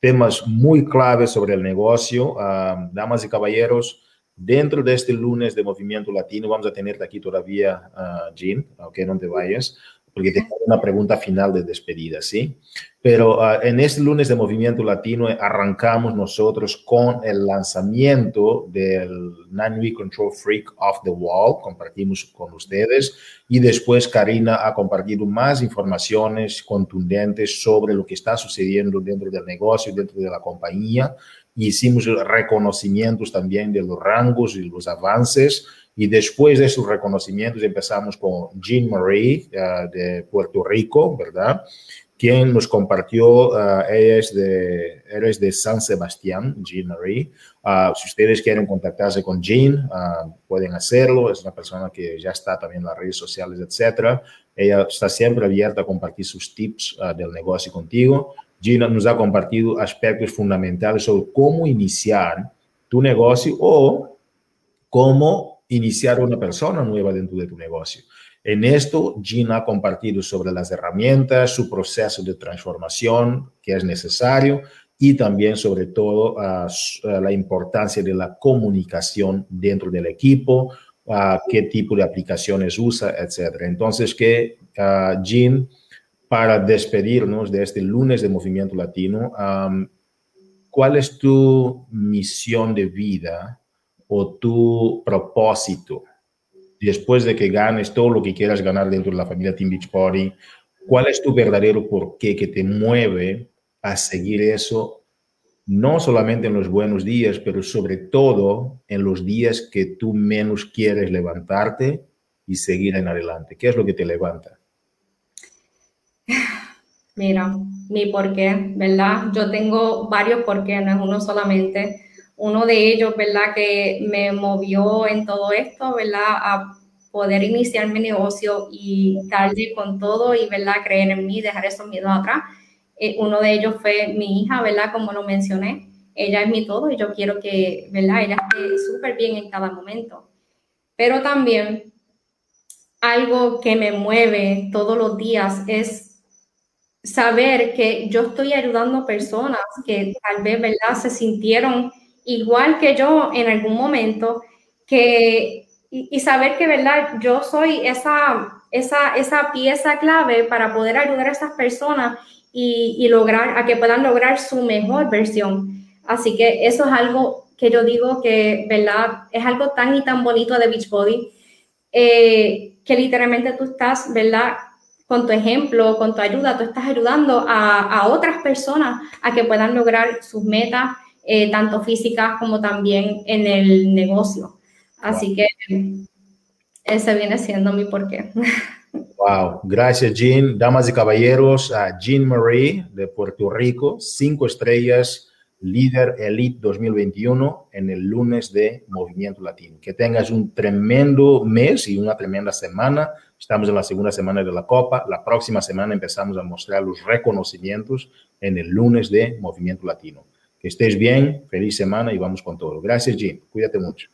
S1: temas muy claves sobre el negocio. Uh, damas y caballeros, dentro de este lunes de Movimiento Latino, vamos a tenerte aquí todavía, uh, Jean, aunque no te vayas porque tengo una pregunta final de despedida, ¿sí? Pero uh, en este lunes de Movimiento Latino arrancamos nosotros con el lanzamiento del Nine Week Control Freak Off the Wall, compartimos con ustedes, y después Karina ha compartido más informaciones contundentes sobre lo que está sucediendo dentro del negocio, dentro de la compañía. Hicimos reconocimientos también de los rangos y los avances y después de esos reconocimientos empezamos con Jean Marie uh, de Puerto Rico, ¿verdad? Quien nos compartió, uh, ella, es de, eres de San Sebastián, Jean Marie. Uh, si ustedes quieren contactarse con Jean, pueden hacerlo. Es una persona que ya está también en las redes sociales, etc. Ella está siempre abierta a compartir sus tips del negocio contigo. Jean nos ha compartido aspectos fundamentales sobre cómo iniciar tu negocio o cómo iniciar una persona nueva dentro de tu negocio. En esto, Gina ha compartido sobre las herramientas, su proceso de transformación que es necesario y también sobre todo uh, la importancia de la comunicación dentro del equipo, uh, qué tipo de aplicaciones usa, etc. Entonces, que uh, Jean, para despedirnos de este lunes de Movimiento Latino, ¿cuál es tu misión de vida o tu propósito después de que ganes todo lo que quieras ganar dentro de la familia Team Beach Party? ¿Cuál es tu verdadero porqué que te mueve a seguir eso? No solamente en los buenos días, pero sobre todo en los días que tú menos quieres levantarte y seguir en adelante. ¿Qué es lo que te levanta?
S3: Mira, mi porqué, ¿verdad? Yo tengo varios porqués, no es uno solamente uno de ellos, ¿verdad? Que me movió en todo esto, ¿verdad? A poder iniciar mi negocio y darle con todo y, ¿verdad? Creer en mí, dejar esos miedos atrás. Eh, uno de ellos fue mi hija, ¿verdad? Como lo mencioné, ella es mi todo y yo quiero que, ¿verdad? Ella esté súper bien en cada momento. Pero también algo que me mueve todos los días es saber que yo estoy ayudando personas que tal vez, ¿verdad? Se sintieron igual que yo en algún momento, que y, saber que, ¿verdad? Yo soy esa, esa, esa pieza clave para poder ayudar a esas personas y, y, lograr, a que puedan lograr su mejor versión. Así que eso es algo que yo digo que, ¿verdad? Es algo tan y tan bonito de Beachbody, eh, que literalmente tú estás, ¿verdad? Con tu ejemplo, con tu ayuda, tú estás ayudando a, a otras personas a que puedan lograr sus metas, eh, tanto físicas como también en el negocio. Así que ese viene siendo mi porqué. *laughs*
S1: Wow, gracias Jean. Damas y caballeros, a Jean Marie de Puerto Rico, cinco estrellas, líder Elite 2021 en el lunes de Movimiento Latino. Que tengas un tremendo mes y una tremenda semana. Estamos en la segunda semana de la Copa. La próxima semana empezamos a mostrar los reconocimientos en el lunes de Movimiento Latino. Que estés bien, feliz semana y vamos con todo. Gracias, Jean. Cuídate mucho.